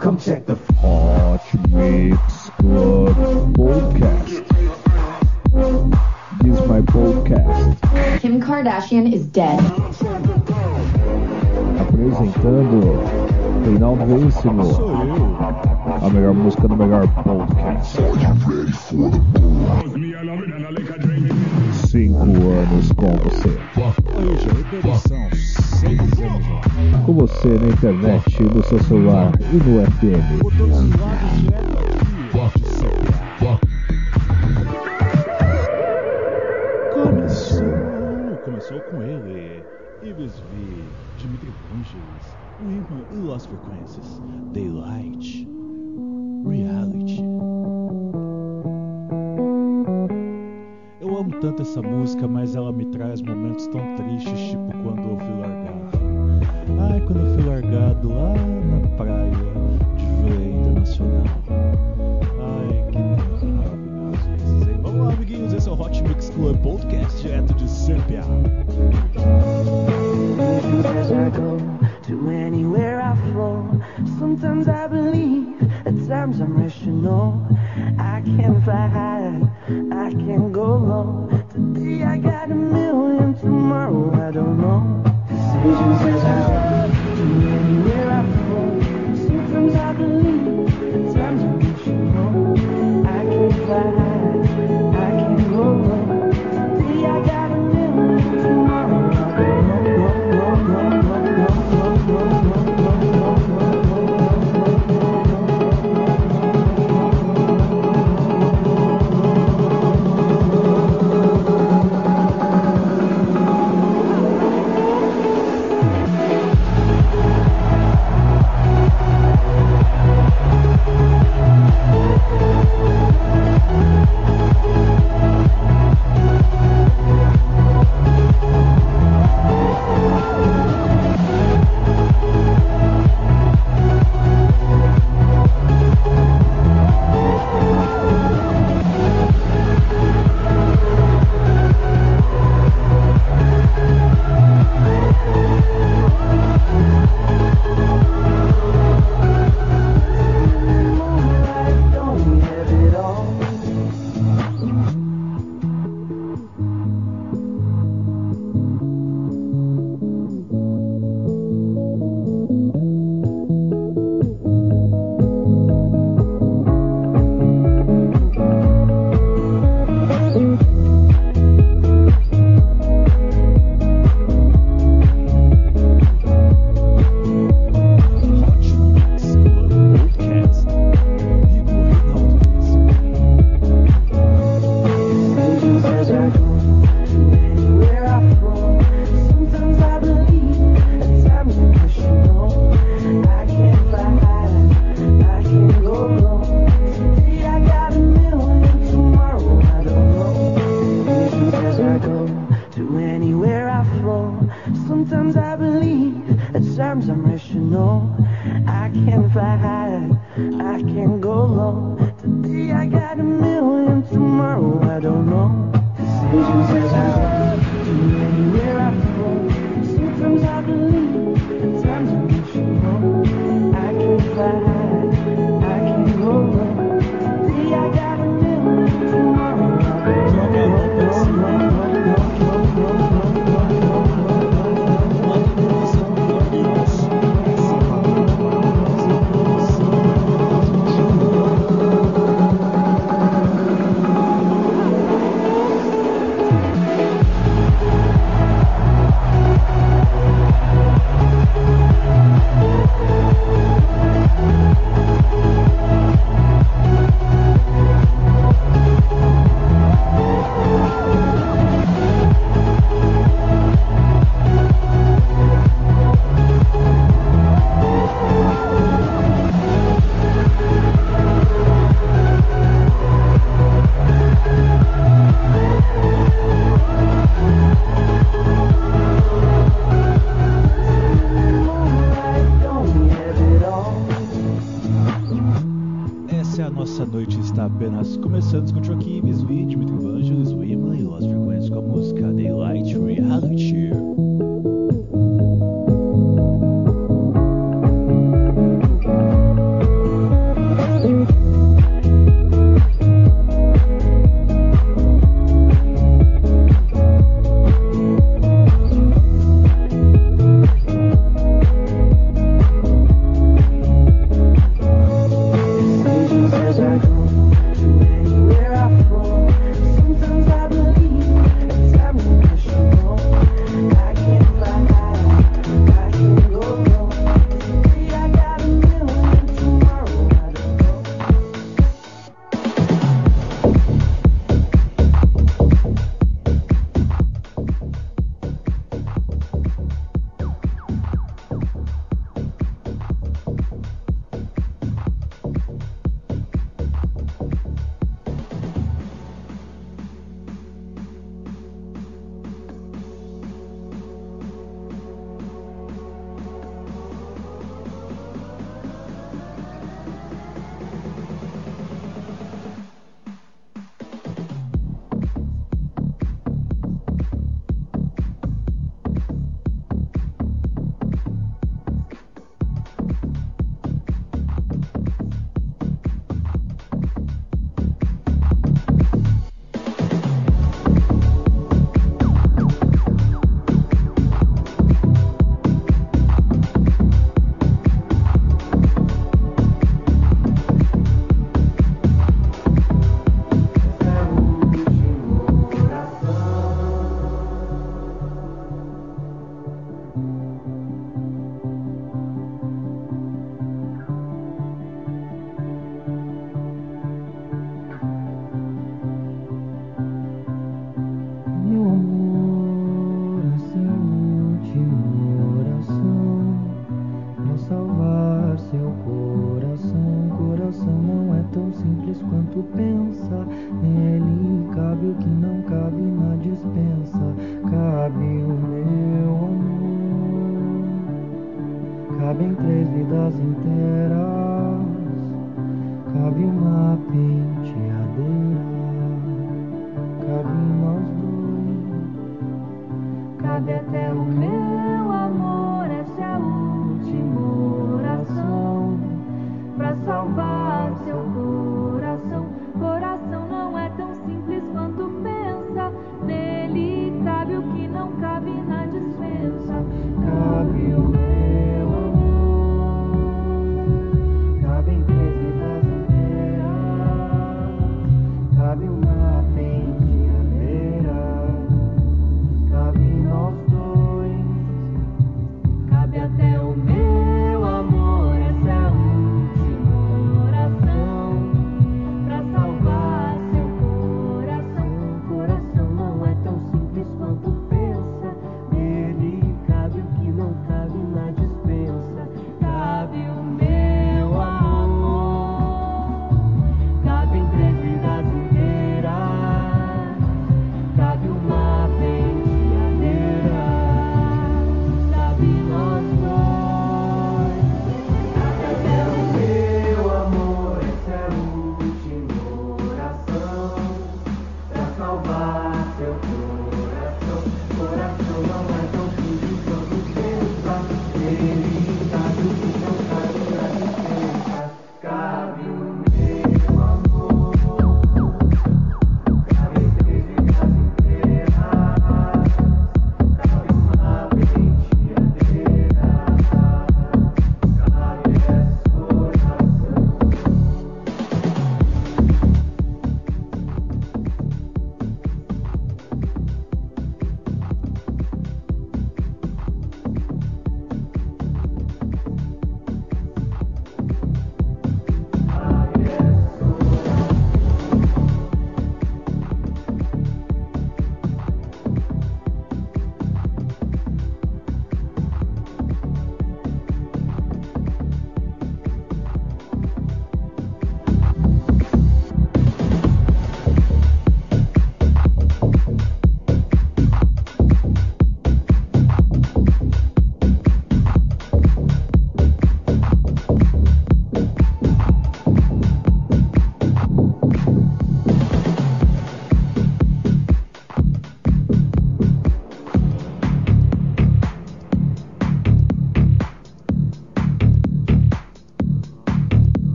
Come check the Hot Mix Club podcast. This is my podcast. Kim Kardashian is dead. Apresentando Reinaldo Veríssimo. A melhor música do melhor podcast. do seu celular e no FM.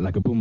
like a boom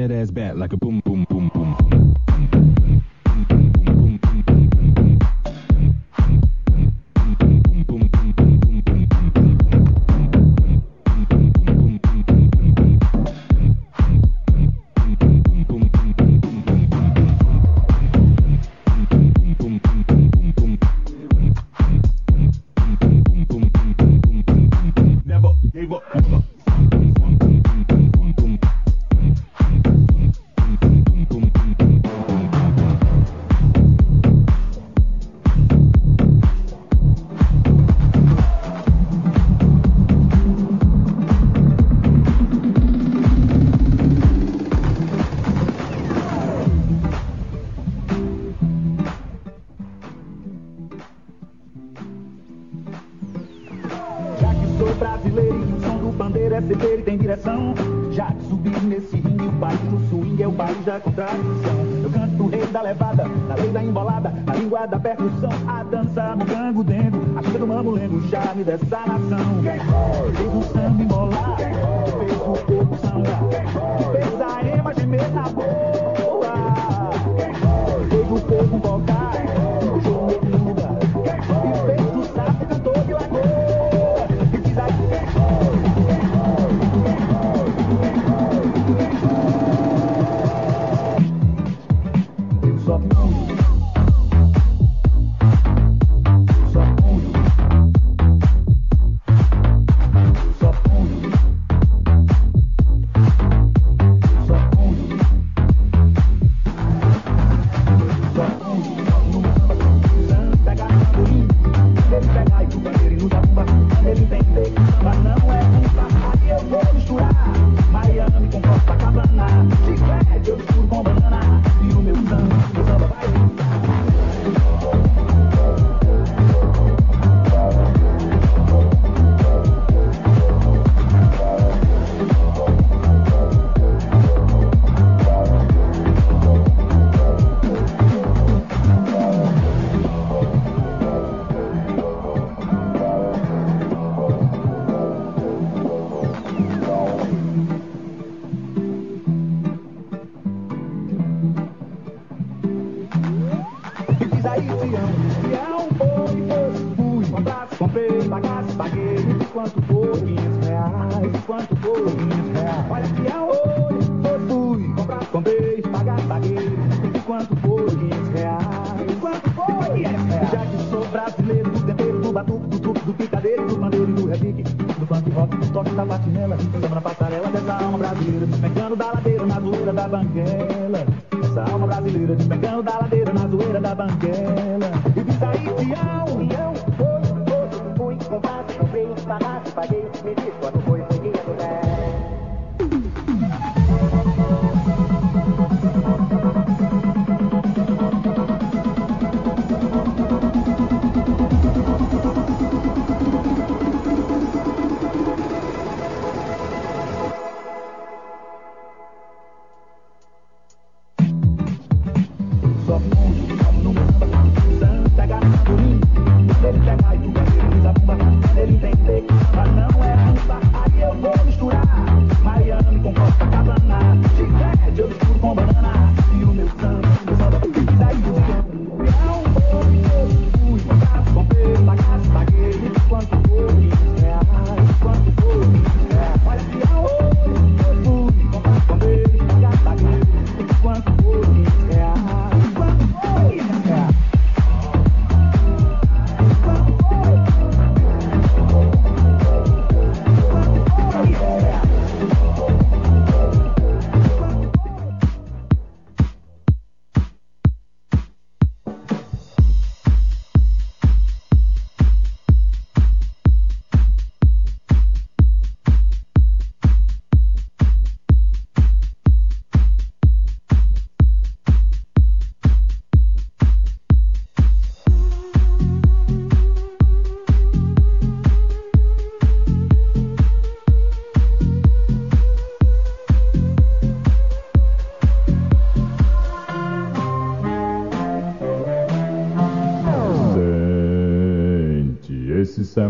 that ass back like a boom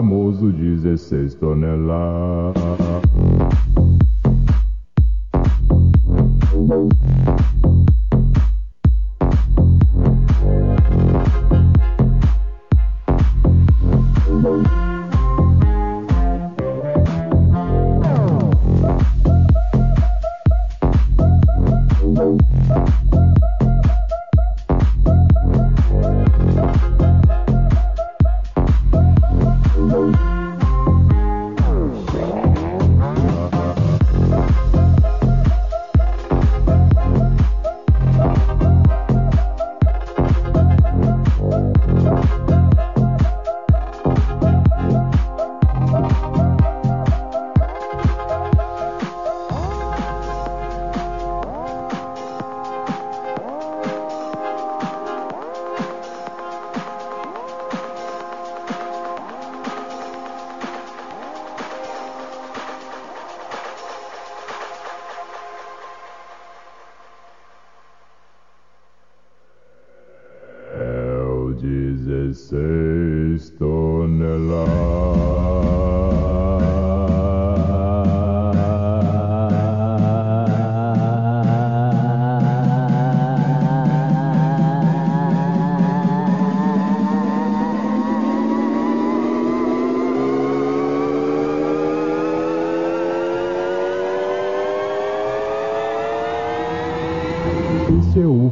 famoso 16 toneladas.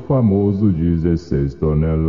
Famoso 16 toneladas.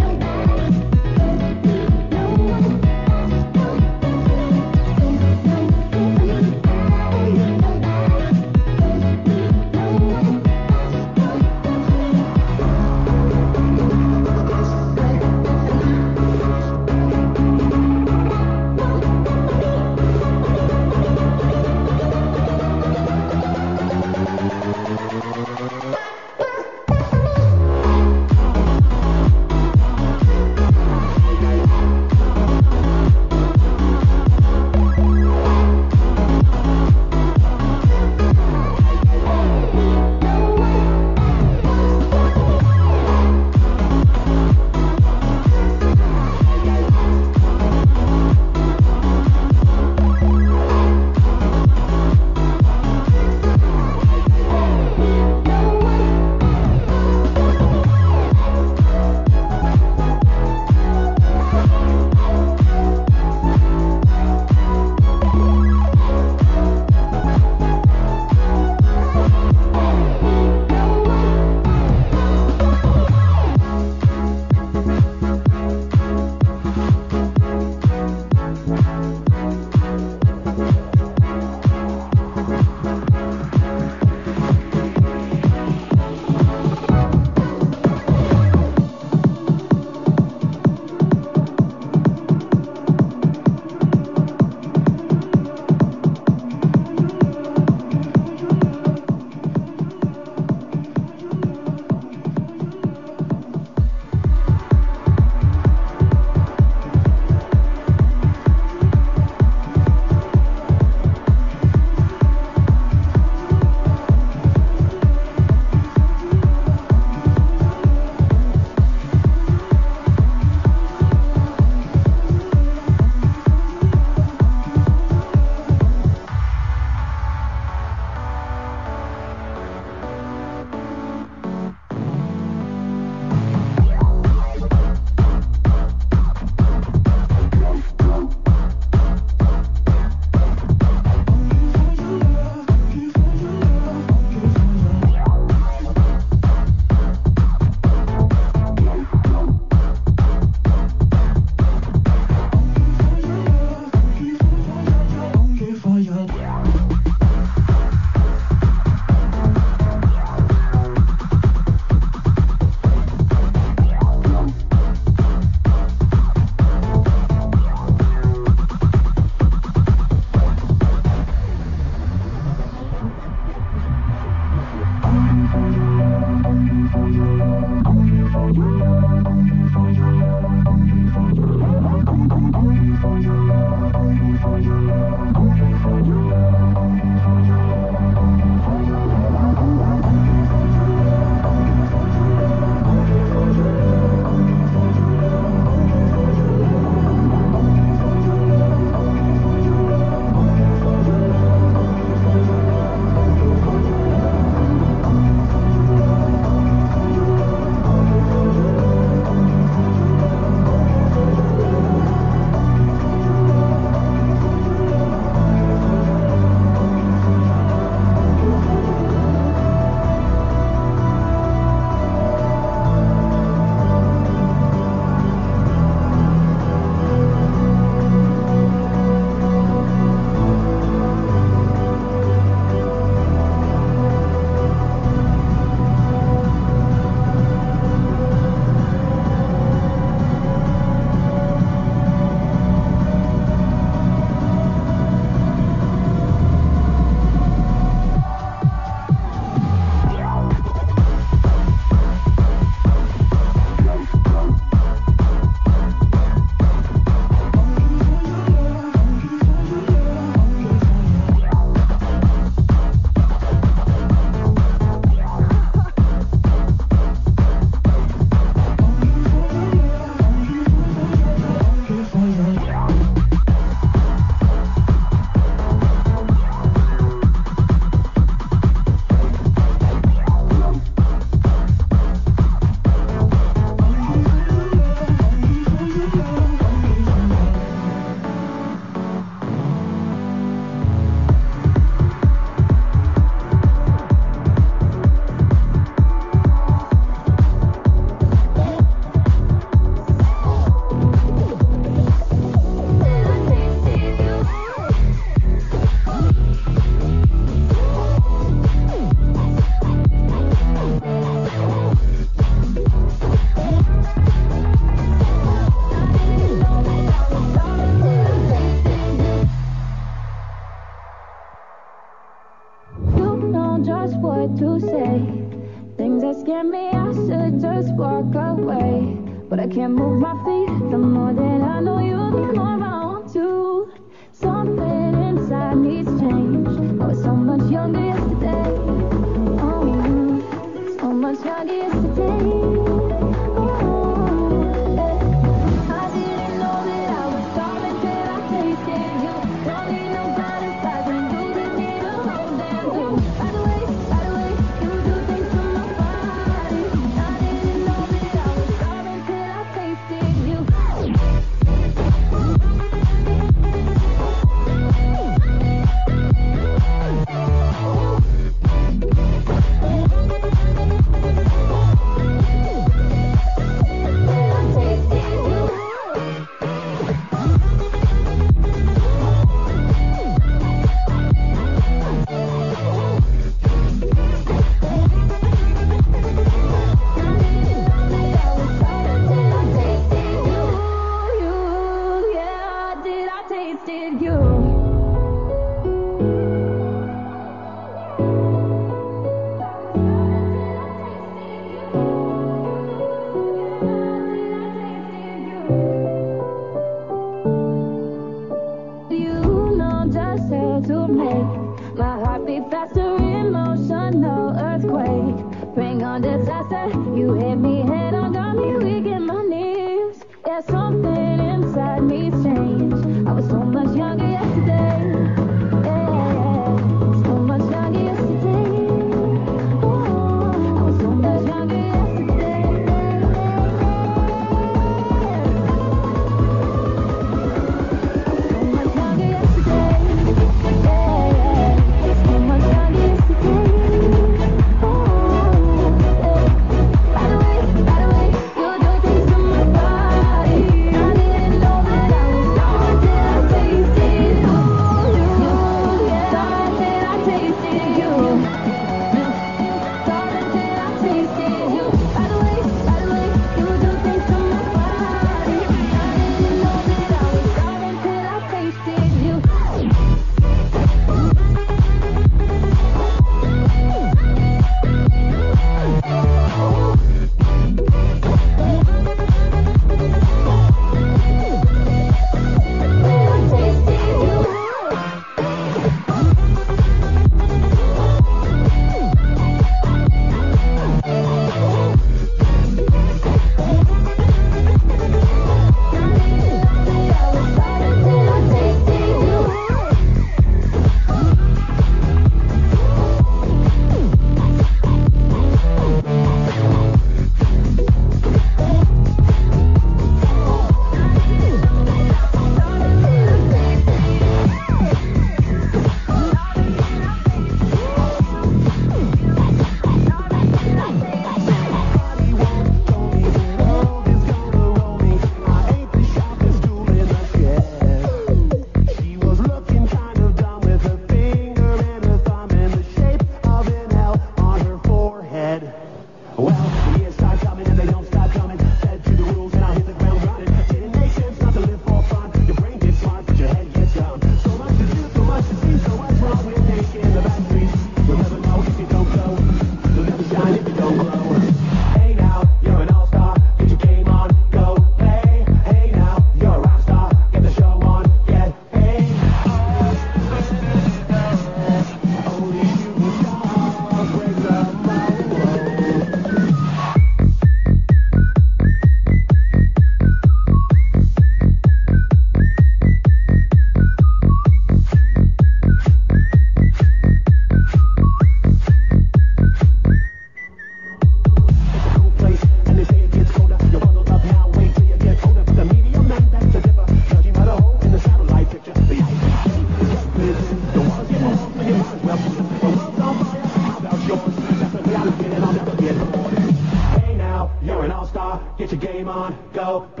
go.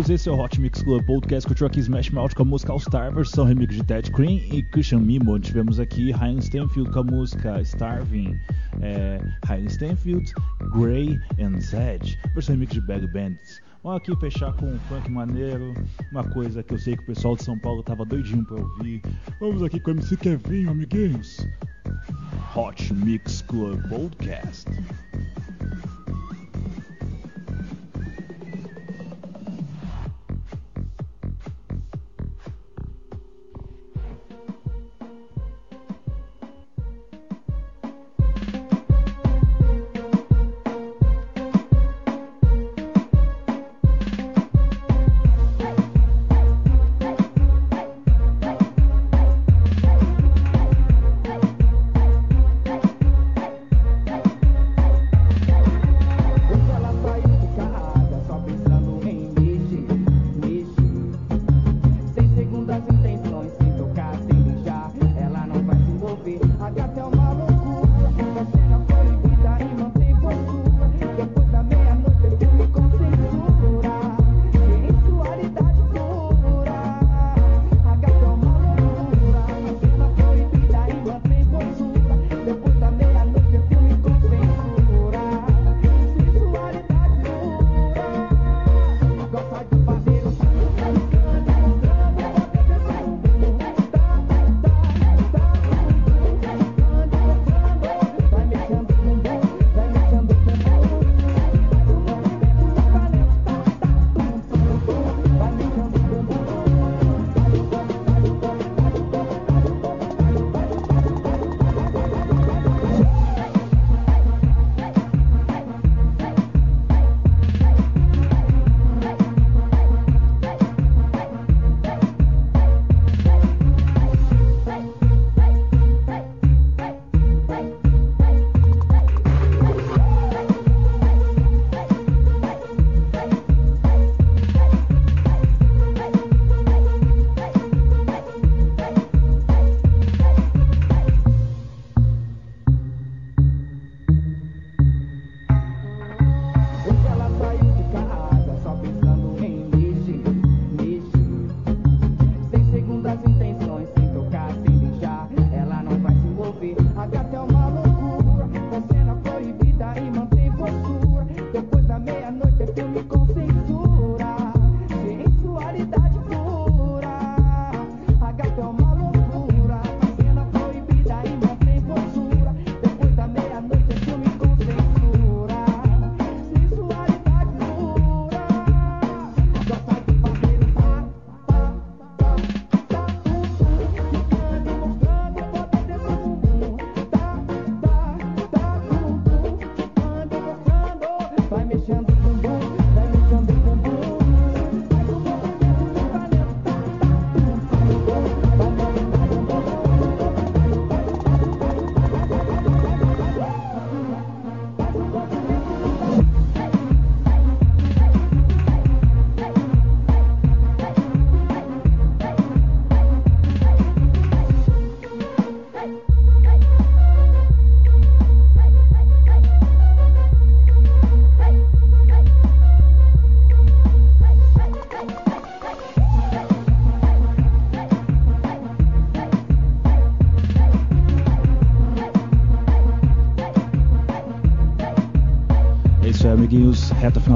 amigos, esse é o Hot Mix Club Podcast com o Truck Smash Mouth com a música All Star, versão remix de Ted Cream e Christian Mimo. Tivemos aqui Ryan Stanfield com a música Starving, é, Ryan Stanfield, Grey and Zed, versão remix de Bag Bandits. Vamos aqui fechar com um funk maneiro, uma coisa que eu sei que o pessoal de São Paulo tava doidinho pra ouvir. Vamos aqui com o MC Kevin, amiguinhos. Hot Mix Club Podcast.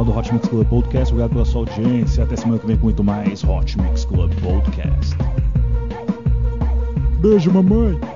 final do Hot Mix Club Podcast. Obrigado pela sua audiência. Até semana que vem com muito mais Hot Mix Club Podcast. Beijo, mamãe!